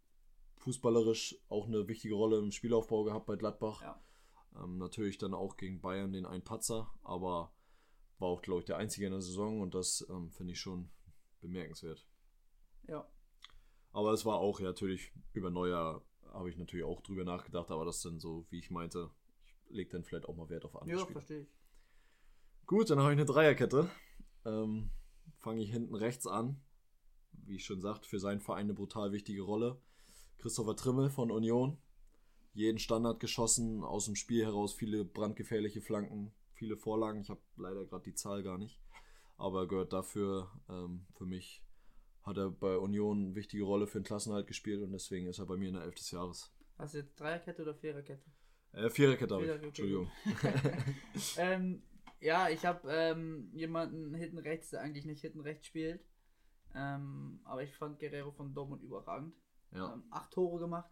fußballerisch auch eine wichtige Rolle im Spielaufbau gehabt bei Gladbach. Ja. Ähm, natürlich dann auch gegen Bayern den einen Patzer, aber war auch, glaube ich, der einzige in der Saison und das ähm, finde ich schon bemerkenswert. Ja. Aber es war auch ja, natürlich über Neujahr habe ich natürlich auch drüber nachgedacht, aber das dann so, wie ich meinte, ich lege dann vielleicht auch mal Wert auf andere Ja, Spiele. verstehe ich. Gut, dann habe ich eine Dreierkette. Ähm, Fange ich hinten rechts an. Wie ich schon sagte, für seinen Verein eine brutal wichtige Rolle. Christopher Trimmel von Union. Jeden Standard geschossen, aus dem Spiel heraus viele brandgefährliche Flanken, viele Vorlagen. Ich habe leider gerade die Zahl gar nicht. Aber er gehört dafür ähm, für mich, hat er bei Union eine wichtige Rolle für den Klassenhalt gespielt und deswegen ist er bei mir in der Elf des Jahres. Hast du jetzt Dreierkette oder Viererkette? Äh, Viererkette habe ich, Entschuldigung. ähm, ja, ich habe ähm, jemanden hinten rechts, der eigentlich nicht hinten rechts spielt. Ähm, aber ich fand Guerrero von Dortmund überragend. ja, Ähm, acht Tore gemacht,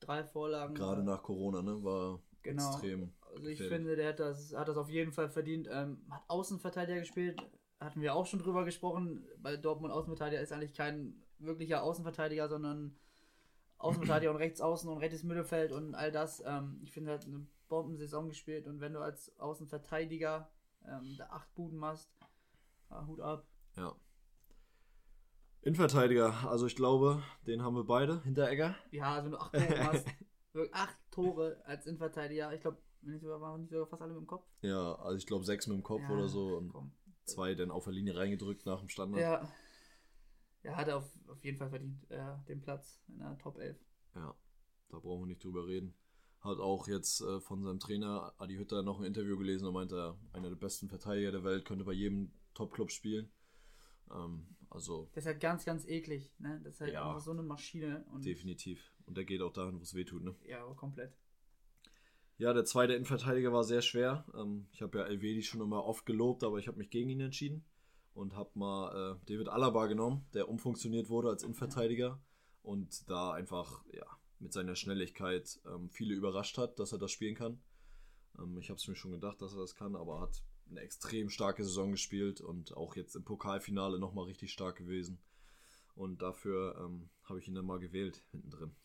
drei Vorlagen. gerade nach Corona, ne, war genau. extrem. Also ich gefährlich. finde, der hat das, hat das auf jeden Fall verdient. Ähm, hat Außenverteidiger gespielt, hatten wir auch schon drüber gesprochen. Bei Dortmund Außenverteidiger ist eigentlich kein wirklicher Außenverteidiger, sondern Außenverteidiger und Rechtsaußen und rechtes Mittelfeld und all das. Ähm, ich finde, er hat eine Bombensaison gespielt und wenn du als Außenverteidiger ähm, da acht Buden machst, ja, Hut ab. Ja. Innenverteidiger, also ich glaube, den haben wir beide, Hinteregger. Ja, also wenn du acht Tore wirklich acht Tore als Innenverteidiger, ich glaube, nicht sogar, waren nicht sogar fast alle mit dem Kopf. Ja, also ich glaube sechs mit dem Kopf Ja, oder so und Komm. zwei dann auf der Linie reingedrückt nach dem Standard. Ja. Ja, hat er auf, auf jeden Fall verdient, äh, den Platz in der Top 11. Ja, da brauchen wir nicht drüber reden. Hat auch jetzt äh, von seinem Trainer Adi Hütter noch ein Interview gelesen und meinte, er, einer der besten Verteidiger der Welt, könnte bei jedem Top-Club spielen. Ähm, also. Das ist halt ganz, ganz eklig, ne? Das ist halt Ja. einfach so eine Maschine. Und Definitiv. Und der geht auch dahin, wo es weh tut, ne? Ja, aber komplett. Ja, der zweite Innenverteidiger war sehr schwer. Ähm, ich habe ja Elvedi schon immer oft gelobt, aber ich habe mich gegen ihn entschieden und habe mal äh, David Alaba genommen, der umfunktioniert wurde als Innenverteidiger und da einfach ja mit seiner Schnelligkeit ähm, viele überrascht hat, dass er das spielen kann. Ähm, ich habe es mir schon gedacht, dass er das kann, aber hat eine extrem starke Saison gespielt und auch jetzt im Pokalfinale nochmal richtig stark gewesen. Und dafür ähm, habe ich ihn dann mal gewählt hinten drin.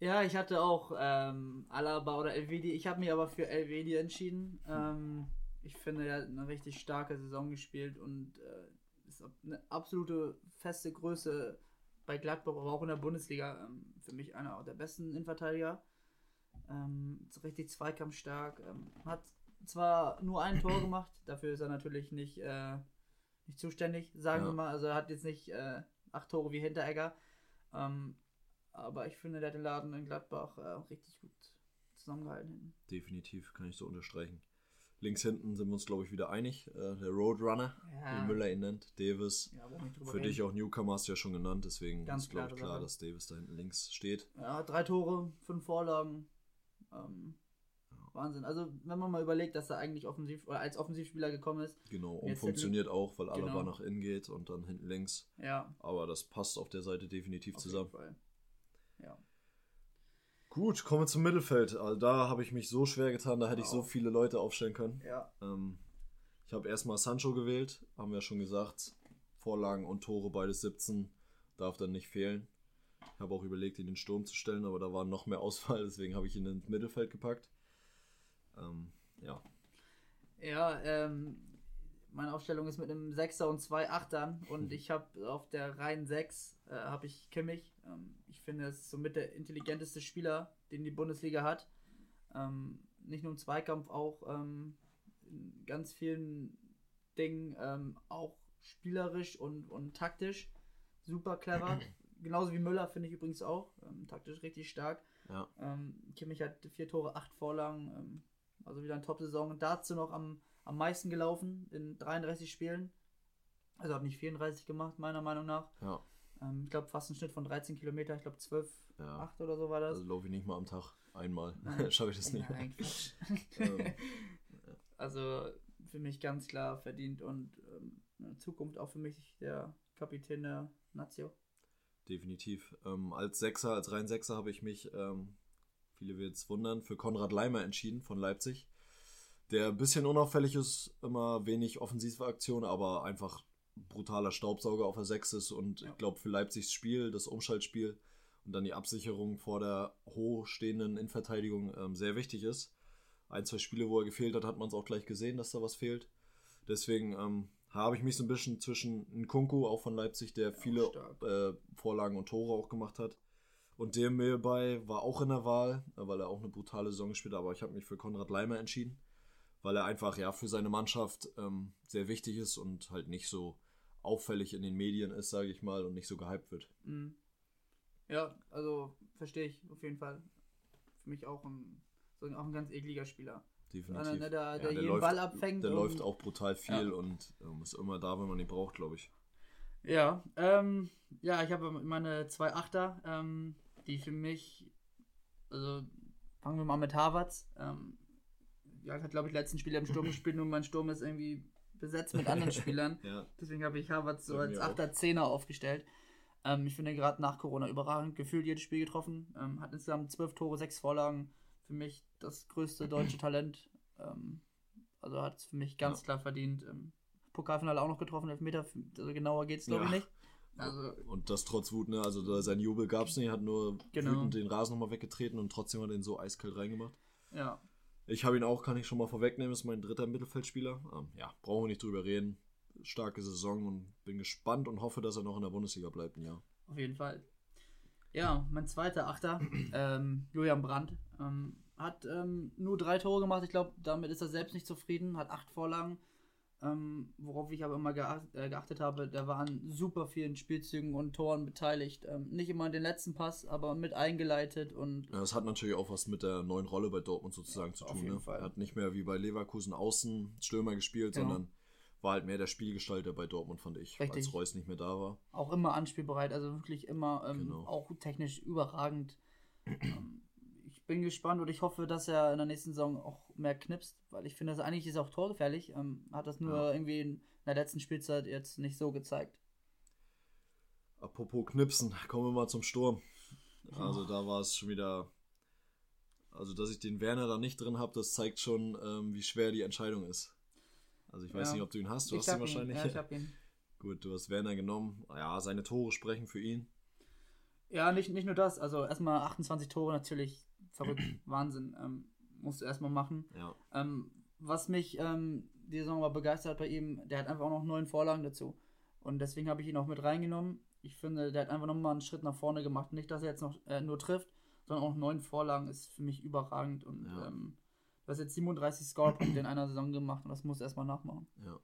Ja, ich hatte auch ähm, Alaba oder Elvedi. Ich habe mich aber für Elvedi entschieden. Ähm, ich finde, er hat eine richtig starke Saison gespielt und äh, ist eine absolute feste Größe bei Gladbach, aber auch in der Bundesliga. Ähm, für mich einer der besten Innenverteidiger. Ähm, richtig zweikampfstark. Ähm, hat zwar nur ein Tor gemacht, dafür ist er natürlich nicht, äh, nicht zuständig, sagen Ja. wir mal. Also er hat jetzt nicht äh, acht Tore wie Hinteregger. Ähm, aber ich finde, der hat den Laden in Gladbach äh, richtig gut zusammengehalten. hinten. Definitiv, kann ich so unterstreichen. Links hinten sind wir uns, glaube ich, wieder einig. Äh, der Roadrunner, Ja. wie Müller ihn nennt, Davis. Ja, Für dich auch Newcomer hast du ja schon genannt, deswegen Ganz ist, glaube ich, klar, Sache. dass Davis da hinten links steht. Ja, drei Tore, fünf Vorlagen. Ähm, Wahnsinn. Also, wenn man mal überlegt, dass er eigentlich offensiv oder als Offensivspieler gekommen ist. Genau, und funktioniert auch, weil Alaba Genau. nach innen geht und dann hinten links. Ja, Aber das passt auf der Seite definitiv auf zusammen. jeden Fall. Ja. Gut, kommen wir zum Mittelfeld. Also da habe ich mich so schwer getan, da hätte ich so Wow. viele Leute aufstellen können. Ja. Ähm, ich habe erstmal Sancho gewählt, haben wir ja schon gesagt. Vorlagen und Tore beides 17, darf dann nicht fehlen. Ich habe auch überlegt, ihn in den Sturm zu stellen, aber da war noch mehr Auswahl, deswegen habe ich ihn ins Mittelfeld gepackt. Ähm, ja, Ja, ähm, meine Aufstellung ist mit einem Sechser und zwei Achtern und ich habe auf der Reihen 6 äh, habe ich Kimmich. Ähm, ich finde, das ist somit der intelligenteste Spieler, den die Bundesliga hat. Ähm, nicht nur im Zweikampf, auch ähm, in ganz vielen Dingen ähm, auch spielerisch und, und taktisch super clever. Genauso wie Müller finde ich übrigens auch. Ähm, taktisch richtig stark. ja, Ähm, Kimmich hat vier Tore, acht Vorlagen, also wieder eine Top-Saison. Dazu noch am, am meisten gelaufen in 33 Spielen. Also hat nicht 34 gemacht, meiner Meinung nach. ja. Ähm, ich glaube fast ein Schnitt von 13 Kilometer, ich glaube 12, Ja. 8 oder so war das. Also laufe ich nicht mal am Tag einmal. Schaffe ich das nicht. Nein. Ähm, also für mich ganz klar verdient und ähm, in Zukunft auch für mich der Kapitän der Nazio. Definitiv. Ähm, als Sechser, als rein Sechser habe ich mich, ähm, viele wird es wundern, für Konrad Leimer entschieden von Leipzig. Der ein bisschen unauffällig ist, immer wenig offensive Aktion, aber einfach brutaler Staubsauger auf der Sechs ist und Ja. ich glaube für Leipzigs Spiel, das Umschaltspiel und dann die Absicherung vor der hochstehenden Innenverteidigung ähm, sehr wichtig ist. Ein, zwei Spiele, wo er gefehlt hat, hat man es auch gleich gesehen, dass da was fehlt. Deswegen ähm, habe ich mich so ein bisschen zwischen Nkunku, auch von Leipzig, der viele stark. äh, Vorlagen und Tore auch gemacht hat. Und der mir bei war auch in der Wahl, weil er auch eine brutale Saison gespielt hat, aber ich habe mich für Konrad Leimer entschieden, weil er einfach ja für seine Mannschaft ähm, sehr wichtig ist und halt nicht so auffällig in den Medien ist, sage ich mal, und nicht so gehypt wird. Mhm. Ja, also verstehe ich auf jeden Fall. Für mich auch ein, so ein, auch ein ganz ekliger Spieler. Definitiv. Einer, der, der, Ja, der jeden läuft, Ball abfängt. Der läuft auch brutal viel Ja. und ähm, ist immer da, wenn man ihn braucht, glaube ich. Ja, ähm, ja, ich habe meine zwei Achter, ähm, die für mich, also fangen wir mal mit Harvards. Ähm, ja, hat glaube ich letzten Spieler im Sturm gespielt, nur mein Sturm ist irgendwie besetzt mit anderen Spielern. Ja, Deswegen habe ich Harvards so als mir auch. Achter Zehner aufgestellt. Ähm, ich finde gerade nach Corona überragend gefühlt jedes Spiel getroffen. Ähm, hat insgesamt zwölf Tore, sechs Vorlagen. Für mich das größte deutsche Talent. Ähm, also hat es für mich ganz Ja. klar verdient. Ähm, Pokalfinale auch noch getroffen, Elfmeter. Also genauer geht es glaube ich Ja. nicht. Also und das trotz Wut, ne? Also sein Jubel gab es nicht, hat nur Genau. wütend den Rasen nochmal weggetreten und trotzdem hat er ihn so eiskalt reingemacht. ja, Ich habe ihn auch, kann ich schon mal vorwegnehmen, ist mein dritter Mittelfeldspieler. Ähm, ja, brauchen wir nicht drüber reden. Starke Saison und bin gespannt und hoffe, dass er noch in der Bundesliga bleibt ein Jahr. auf jeden Fall. Ja, mein zweiter Achter, ähm, Julian Brandt, ähm, hat ähm, nur drei Tore gemacht. Ich glaube, damit ist er selbst nicht zufrieden. Hat acht Vorlagen. Ähm, worauf ich aber immer geacht, äh, geachtet habe, der war an super vielen Spielzügen und Toren beteiligt. Ähm, nicht immer den letzten Pass, aber mit eingeleitet und Ja, Das hat natürlich auch was mit der neuen Rolle bei Dortmund sozusagen zu Auf tun. jeden Ne? Fall. Er hat nicht mehr wie bei Leverkusen außen Stürmer gespielt, Genau. sondern war halt mehr der Spielgestalter bei Dortmund, fand ich, Richtig. als Reus nicht mehr da war. Auch immer anspielbereit, also wirklich immer ähm, Genau. auch technisch überragend. ich bin gespannt und ich hoffe, dass er in der nächsten Saison auch mehr knipst, weil ich finde, dass eigentlich ist er auch torgefährlich. Ähm, hat das nur Ja. irgendwie in der letzten Spielzeit jetzt nicht so gezeigt. Apropos Knipsen, kommen wir mal zum Sturm. Also da war es schon wieder. Also, dass ich den Werner da nicht drin habe, das zeigt schon, ähm, wie schwer die Entscheidung ist. Also, ich weiß Ja. nicht, ob du ihn hast. Du ich hast ihn wahrscheinlich. Ja, ich hab ihn. Gut, du hast Werner genommen. Ja, seine Tore sprechen für ihn. Ja, nicht, nicht nur das. Also erstmal 28 Tore natürlich verrückt. Wahnsinn. Ähm, musst du erstmal machen. Ja, Ähm, was mich ähm, die Saison aber begeistert hat bei ihm, der hat einfach auch noch neun Vorlagen dazu. Und deswegen habe ich ihn auch mit reingenommen. Ich finde, der hat einfach nochmal einen Schritt nach vorne gemacht. Nicht, dass er jetzt noch äh, nur trifft, sondern auch neun Vorlagen ist für mich überragend. Und Ja. ähm, du hast jetzt 37 Scorepunkte in einer Saison gemacht und das musst du erstmal nachmachen. ja.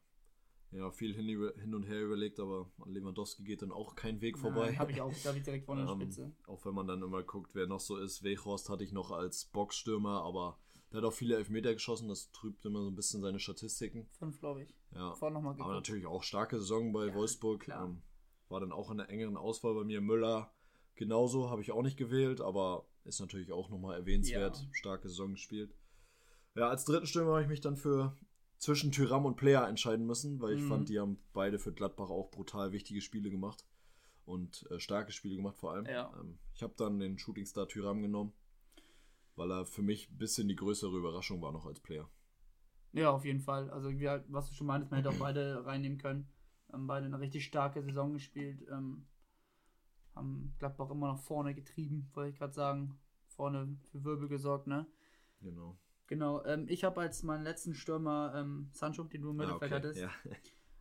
Ja, viel hin, hin und her überlegt, aber an Lewandowski geht dann auch kein Weg vorbei. Habe ich auch, glaube ich, direkt vorne in der Ähm, Spitze. Auch wenn man dann immer guckt, wer noch so ist. Weghorst hatte ich noch als Boxstürmer, aber der hat auch viele Elfmeter geschossen. Das trübt immer so ein bisschen seine Statistiken. Fünf, glaube ich. Ja. Vorhin nochmal Aber natürlich auch starke Saison bei Ja, Wolfsburg. Ähm, war dann auch in der engeren Auswahl bei mir. Müller genauso, habe ich auch nicht gewählt, aber ist natürlich auch nochmal erwähnenswert. Ja. Starke Saison gespielt. Ja, als dritten Stürmer habe ich mich dann für zwischen Tyram und Player entscheiden müssen, weil ich Mhm. fand, die haben beide für Gladbach auch brutal wichtige Spiele gemacht. Und äh, starke Spiele gemacht vor allem. Ja. Ähm, ich habe dann den Shootingstar Tyram genommen, weil er für mich ein bisschen die größere Überraschung war noch als Player. Ja, auf jeden Fall. Also, wie halt, was du schon meintest, man hätte auch beide reinnehmen können. Haben beide eine richtig starke Saison gespielt. Ähm, haben Gladbach immer nach vorne getrieben, wollte ich gerade sagen. Vorne für Wirbel gesorgt, ne? Genau. Genau. Ähm, ich habe als meinen letzten Stürmer ähm, Sancho, den du im Ah, Mittelfeld okay. hattest. Ja.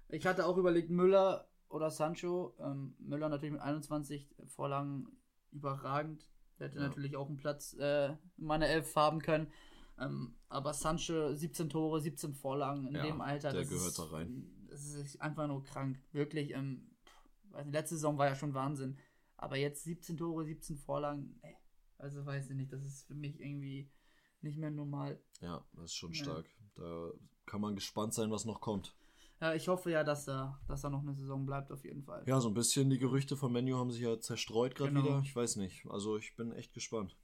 Ich hatte auch überlegt, Müller oder Sancho. Ähm, Müller natürlich mit 21 Vorlagen überragend. Der hätte Ja. natürlich auch einen Platz äh, in meiner Elf haben können. Ähm, aber Sancho, 17 Tore, 17 Vorlagen in Ja, dem Alter. der das gehört ist, da rein. Das ist einfach nur krank. Wirklich. Ähm, pff, nicht, letzte Saison war ja schon Wahnsinn. Aber jetzt 17 Tore, 17 Vorlagen. Ey, also weiß ich nicht. Das ist für mich irgendwie nicht mehr normal. Ja, das ist schon Ja. stark. Da kann man gespannt sein, was noch kommt. Ja, ich hoffe ja, dass er, dass er noch eine Saison bleibt, auf jeden Fall. Ja, so ein bisschen die Gerüchte von Menu haben sich ja zerstreut gerade Genau. wieder. Ich weiß nicht. Also ich bin echt gespannt.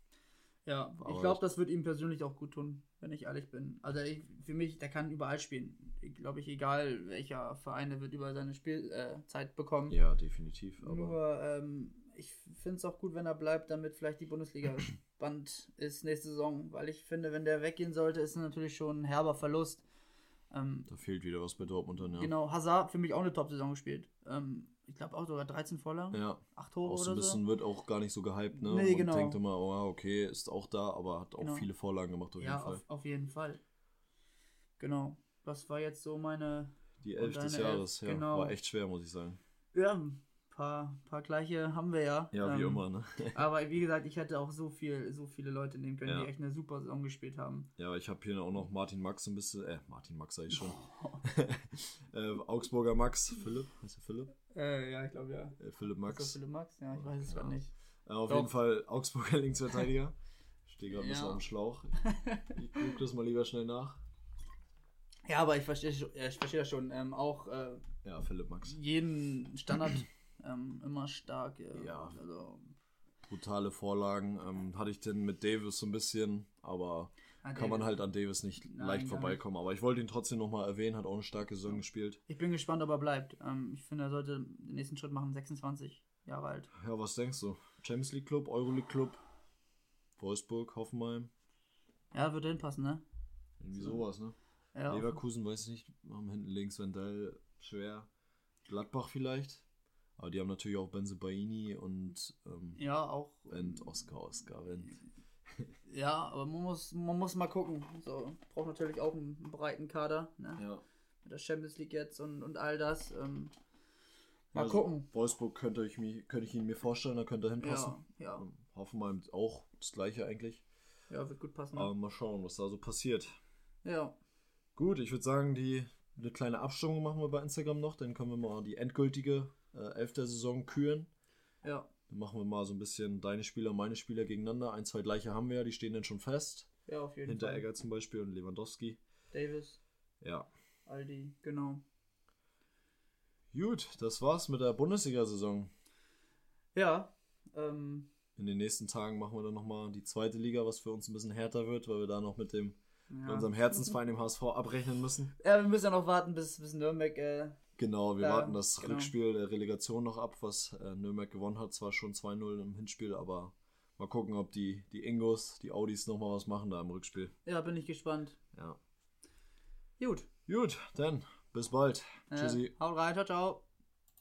Ja, ich Aber- glaube, das wird ihm persönlich auch gut tun, wenn ich ehrlich bin. Also ich, für mich, der kann überall spielen. Glaube ich, egal welcher Verein, der wird überall seine Spielzeit äh, bekommen. Ja, definitiv. Aber Nur, ähm, ich finde es auch gut, wenn er bleibt, damit vielleicht die Bundesliga spannend ist nächste Saison. Weil ich finde, wenn der weggehen sollte, ist es natürlich schon ein herber Verlust. Ähm, da fehlt wieder was bei Dortmund dann, ja. Genau, Hazard für mich auch eine Top-Saison gespielt. Ähm, ich glaube auch sogar 13 Vorlagen, Ja, 8 Tore auch so ein oder so. bisschen wird auch gar nicht so gehypt, ne? Nee, Man genau. denkt immer, oh, okay, ist auch da, aber hat auch Genau. viele Vorlagen gemacht auf Ja, jeden Fall. auf, auf jeden Fall. Genau. Das war jetzt so meine. Die elf des Jahres, Elf, ja. genau. War echt schwer, muss ich sagen. Ja, paar, paar gleiche haben wir ja. Ja, wie Ähm, immer, ne? Aber wie gesagt, ich hätte auch so viel, so viele Leute nehmen können, Ja. die echt eine super Saison gespielt haben. Ja, ich habe hier auch noch Martin Max ein bisschen, äh, Martin Max sag ich schon. äh, Augsburger Max, Philipp, heißt der Philipp? Äh, ja, ich glaube ja. Äh, Philipp Max. Max. Philipp Max? Ja, ich weiß es Ja. gerade nicht. Äh, auf Doch. jeden Fall Augsburger Linksverteidiger. Stehe gerade ein bisschen Ja. am Schlauch. Ich gucke das mal lieber schnell nach. Ja, aber ich verstehe ich verstehe das schon. Ähm, auch äh, Ja, Philipp Max. jeden Standard ähm, immer stark. Äh, Ja. Also, Brutale Vorlagen. Ähm, hatte ich denn mit Davis so ein bisschen, aber hat kann er- man halt an Davis nicht Nein, leicht vorbeikommen. Aber ich wollte ihn trotzdem nochmal erwähnen, hat auch eine starke Saison gespielt. Ich bin gespannt, ob er bleibt. Ähm, ich finde, er sollte den nächsten Schritt machen. 26 Jahre alt. Ja, was denkst du? Champions League Club, Euroleague Club, Wolfsburg, Hoffenheim, Ja, wird hinpassen, ne? irgendwie So. sowas, ne? Ja, Leverkusen, weiß ich nicht, haben hinten links Wendell schwer. Gladbach vielleicht. Aber die haben natürlich auch Benze Baini und ähm, ja auch. Wendt, Oscar, Oscar, Wendt. Ja, aber man muss, man muss mal gucken. So, braucht natürlich auch einen breiten Kader, ne? Ja. Mit der Champions League jetzt und, und all das. Ähm, mal Also, gucken. Wolfsburg könnte ich, mich, könnte ich ihn mir vorstellen, da könnte er hinpassen. Ja, ja, Ähm, Hoffenheim auch das gleiche eigentlich. ja, wird gut passen. Aber mal schauen, was da so passiert. ja, Gut, ich würde sagen, die eine kleine Abstimmung machen wir bei Instagram noch. Dann können wir mal die endgültige äh, Elf der Saison küren. ja, Dann machen wir mal so ein bisschen deine Spieler, meine Spieler gegeneinander. Ein, zwei gleiche haben wir ja, die stehen dann schon fest. ja, auf jeden Fall. Hinteregger zum Beispiel und Lewandowski. Davis, Ja. Aldi, genau. Gut, das war's mit der Bundesliga-Saison. Ja, ähm, In den nächsten Tagen machen wir dann nochmal die zweite Liga, was für uns ein bisschen härter wird, weil wir da noch mit dem mit ja. unserem Herzensverein, dem HSV, abrechnen müssen. ja, wir müssen ja noch warten, bis, bis Nürnberg, äh, Genau, wir Ja, warten das genau. Rückspiel der Relegation noch ab, was äh, Nürnberg gewonnen hat. Zwar schon 2-0 im Hinspiel, aber mal gucken, ob die, die Ingos, die Audis nochmal was machen da im Rückspiel. ja, bin ich gespannt. Ja. Gut. Gut, dann bis bald. Äh, Tschüssi. haut rein, ciao, ciao.